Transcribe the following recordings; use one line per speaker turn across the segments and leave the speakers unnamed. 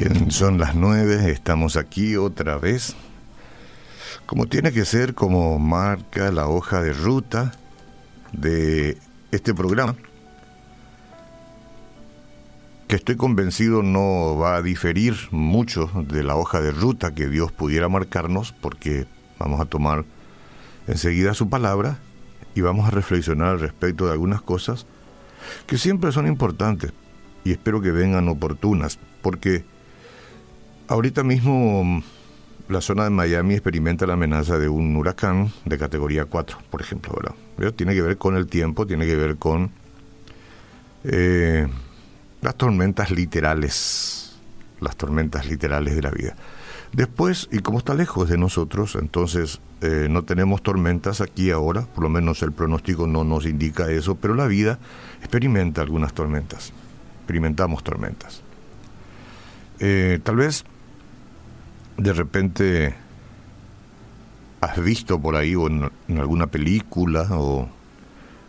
Bien, son las nueve, estamos aquí otra vez. Como tiene que ser, como marca la hoja de ruta de este programa, que estoy convencido no va a diferir mucho de la hoja de ruta que Dios pudiera marcarnos, porque vamos a tomar enseguida su palabra y vamos a reflexionar al respecto de algunas cosas que siempre son importantes y espero que vengan oportunas, porque ahorita mismo la zona de Miami experimenta la amenaza de un huracán de categoría 4, por ejemplo, ¿verdad? tiene que ver con el tiempo, tiene que ver con eh, las tormentas literales, las tormentas literales de la vida. Después, y como está lejos de nosotros, entonces eh, no tenemos tormentas aquí ahora, por lo menos el pronóstico no nos indica eso, pero la vida experimenta algunas tormentas, experimentamos tormentas. Eh, tal vez de repente has visto por ahí o en, alguna película o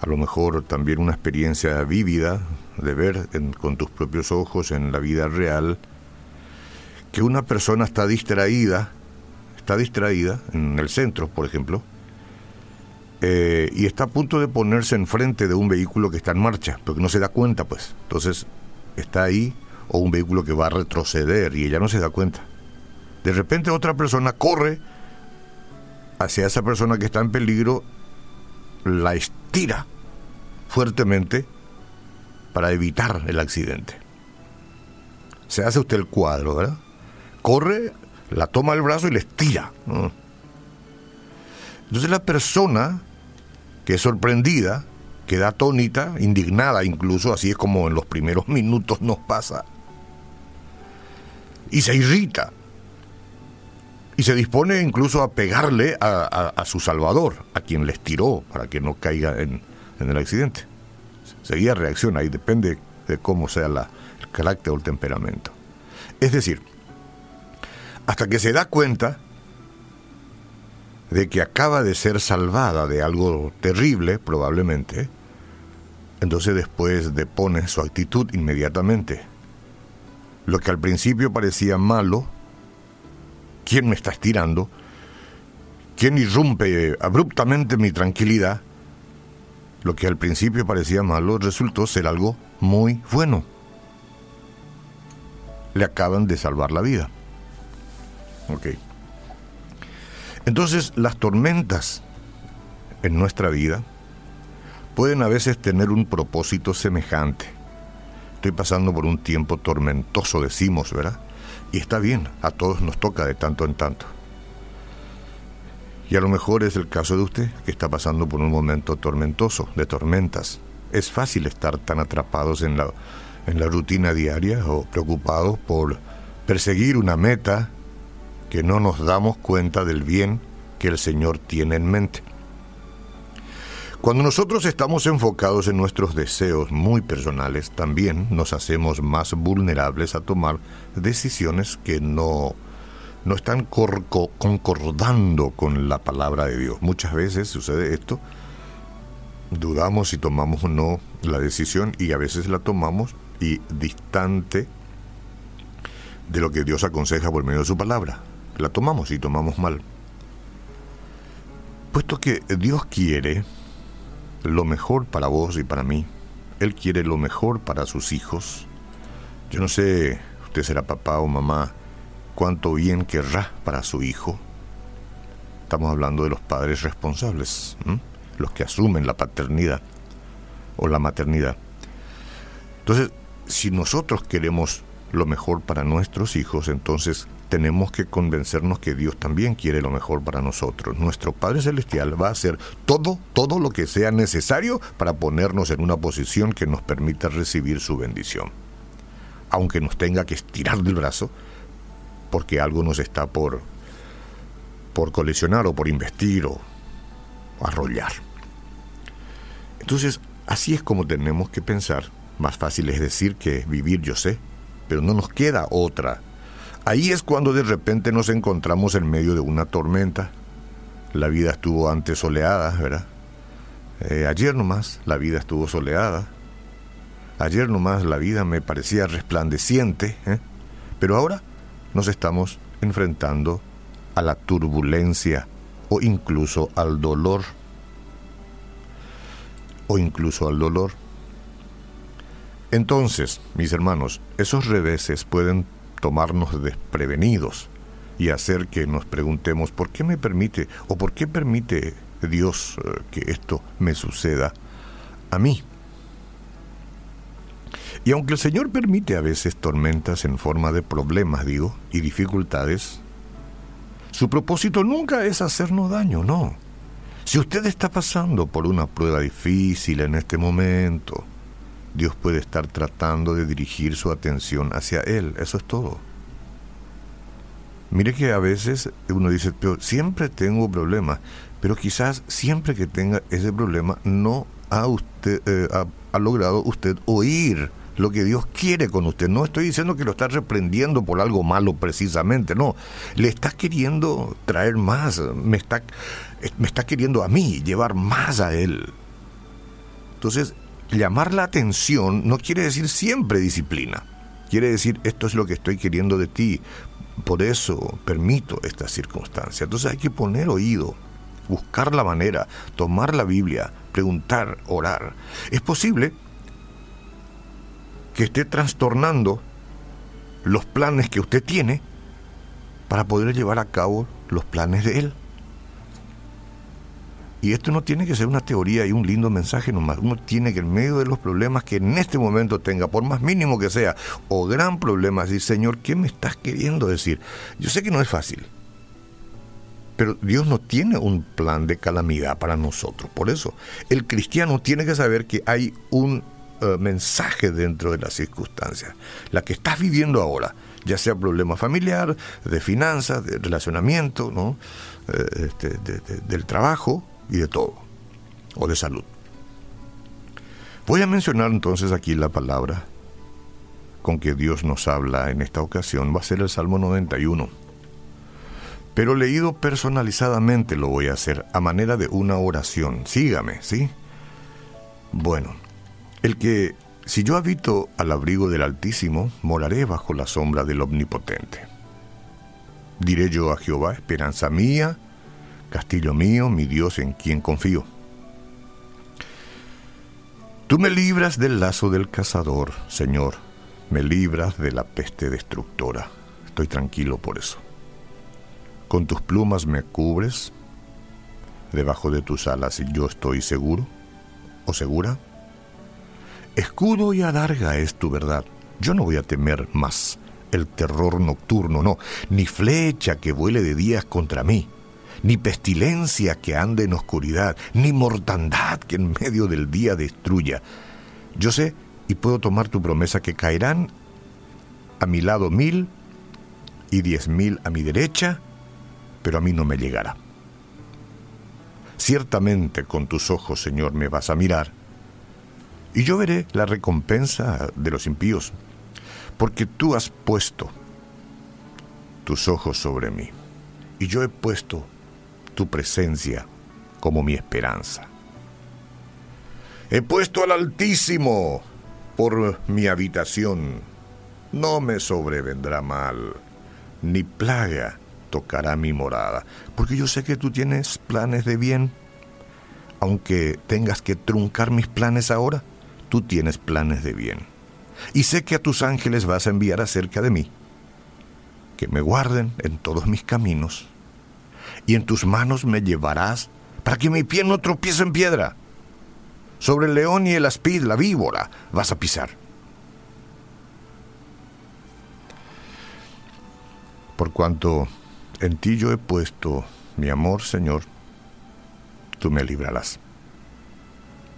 a lo mejor también una experiencia vívida de ver con tus propios ojos en la vida real que una persona está distraída, está distraída en el centro, por ejemplo, eh, y está a punto de ponerse enfrente de un vehículo que está en marcha, porque no se da cuenta, pues. Entonces está ahí o un vehículo que va a retroceder y ella no se da cuenta. De repente otra persona corre hacia esa persona que está en peligro, la estira fuertemente para evitar el accidente. Se hace usted el cuadro, ¿verdad? Corre, la toma el brazo y le estira. Entonces la persona que es sorprendida, queda atónita, indignada incluso, así es como en los primeros minutos nos pasa, y se irrita y se dispone incluso a pegarle a, su salvador, a quien les tiró para que no caiga en, el accidente. Seguía reacciona y depende de cómo sea la, el carácter o el temperamento. Es decir, hasta que se da cuenta de que acaba de ser salvada de algo terrible, probablemente, entonces después depone su actitud inmediatamente. Lo que al principio parecía malo, ¿quién me está estirando? ¿Quién irrumpe abruptamente mi tranquilidad? Lo que al principio parecía malo resultó ser algo muy bueno. Le acaban de salvar la vida. Ok. Entonces las tormentas en nuestra vida pueden a veces tener un propósito semejante. Estoy pasando por un tiempo tormentoso, decimos, ¿verdad? Y está bien, a todos nos toca de tanto en tanto. Y a lo mejor es el caso de usted, que está pasando por un momento tormentoso, de tormentas. Es fácil estar tan atrapados en la, en la rutina diaria o preocupados por perseguir una meta que no nos damos cuenta del bien que el Señor tiene en mente. Cuando nosotros estamos enfocados en nuestros deseos muy personales, también nos hacemos más vulnerables a tomar decisiones que no, no están concordando con la palabra de Dios. Muchas veces sucede esto, dudamos si tomamos o no la decisión y a veces la tomamos y distante de lo que Dios aconseja por medio de su palabra. La tomamos y tomamos mal. Puesto que Dios quiere lo mejor para vos y para mí. Él quiere lo mejor para sus hijos. Yo no sé, usted será papá o mamá, cuánto bien querrá para su hijo. Estamos hablando de los padres responsables, los que asumen la paternidad o la maternidad. Entonces, si nosotros queremos lo mejor para nuestros hijos, entonces tenemos que convencernos que Dios también quiere lo mejor para nosotros. Nuestro Padre Celestial va a hacer todo, todo lo que sea necesario para ponernos en una posición que nos permita recibir su bendición. Aunque nos tenga que estirar del brazo, porque algo nos está por, por colisionar o por investir o arrollar. Entonces, así es como tenemos que pensar. Más fácil es decir que vivir yo sé, pero no nos queda otra Ahí es cuando de repente nos encontramos en medio de una tormenta. La vida estuvo antes soleada, ¿verdad? Eh, ayer nomás la vida estuvo soleada. Ayer nomás la vida me parecía resplandeciente, ¿eh? Pero ahora nos estamos enfrentando a la turbulencia o incluso al dolor. O incluso al dolor. Entonces, mis hermanos, esos reveses pueden tomarnos desprevenidos y hacer que nos preguntemos, ¿por qué me permite o por qué permite Dios eh, que esto me suceda a mí? Y aunque el Señor permite a veces tormentas en forma de problemas, digo, y dificultades, su propósito nunca es hacernos daño, no. Si usted está pasando por una prueba difícil en este momento, Dios puede estar tratando de dirigir su atención hacia Él, eso es todo. Mire que a veces uno dice, pero siempre tengo problemas, pero quizás siempre que tenga ese problema no ha, usted, eh, logrado usted oír lo que Dios quiere con usted. No estoy diciendo que lo está reprendiendo por algo malo precisamente, no. Le está queriendo traer más, me está, me está queriendo a mí llevar más a Él. Entonces, llamar la atención no quiere decir siempre disciplina. Quiere decir, esto es lo que estoy queriendo de ti. Por eso permito esta circunstancia. Entonces hay que poner oído, buscar la manera, tomar la Biblia, preguntar, orar. Es posible que esté trastornando los planes que usted tiene para poder llevar a cabo los planes de Él. Y esto no tiene que ser una teoría y un lindo mensaje nomás. Uno tiene que en medio de los problemas que en este momento tenga, por más mínimo que sea, o gran problema, decir, Señor, ¿qué me estás queriendo decir? Yo sé que no es fácil. Pero Dios no tiene un plan de calamidad para nosotros. Por eso, el cristiano tiene que saber que hay un eh, mensaje dentro de las circunstancias. La que estás viviendo ahora, ya sea problema familiar, de finanzas, de relacionamiento, ¿no? Eh, este, del trabajo y de todo, o de salud. Voy a mencionar entonces aquí la palabra con que Dios nos habla en esta ocasión, va a ser el Salmo 91. Pero leído personalizadamente lo voy a hacer a manera de una oración. Sígame, ¿sí? Bueno, el que, si yo habito al abrigo del Altísimo, moraré bajo la sombra del Omnipotente. Diré yo a Jehová, esperanza mía, castillo mío, mi Dios en quien confío. Tú me libras del lazo del cazador, Señor, me libras de la peste destructora. Estoy tranquilo por eso. Con tus plumas me cubres, debajo de tus alas yo estoy seguro o segura. Escudo y adarga es tu verdad. Yo no voy a temer más el terror nocturno, no, ni flecha que vuele de días contra mí, ni pestilencia que ande en oscuridad, ni mortandad que en medio del día destruya. Yo sé y puedo tomar tu promesa que caerán a mi lado mil y diez mil a mi derecha, pero a mí no me llegará. Ciertamente con tus ojos, Señor, me vas a mirar y yo veré la recompensa de los impíos, porque tú has puesto tus ojos sobre mí, y yo he puesto tu presencia como mi esperanza. He puesto al Altísimo por mi habitación, no me sobrevendrá mal, ni plaga tocará mi morada, porque yo sé que tú tienes planes de bien, aunque tengas que truncar mis planes ahora tú tienes planes de bien. Y sé que a tus ángeles vas a enviar acerca de mí, que me guarden en todos mis caminos, y en tus manos me llevarás para que mi pie no tropiece en piedra. Sobre el león y el aspid, la víbora, vas a pisar. Por cuanto en ti yo he puesto mi amor, Señor, tú me librarás.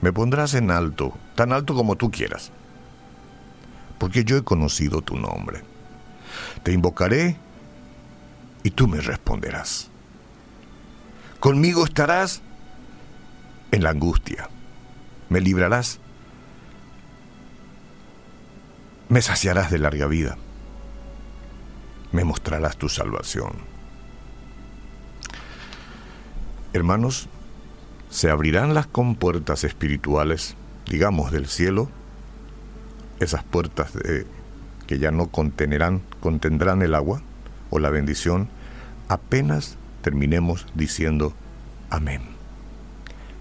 Me pondrás en alto, tan alto como tú quieras, porque yo he conocido tu nombre. Te invocaré y tú me responderás. Conmigo estarás en la angustia. Me librarás. Me saciarás de larga vida. Me mostrarás tu salvación. Hermanos, se abrirán las compuertas espirituales, digamos, del cielo, esas puertas que ya no contenerán, contendrán el agua o la bendición, apenas terminemos diciendo amén.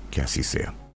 Que así sea.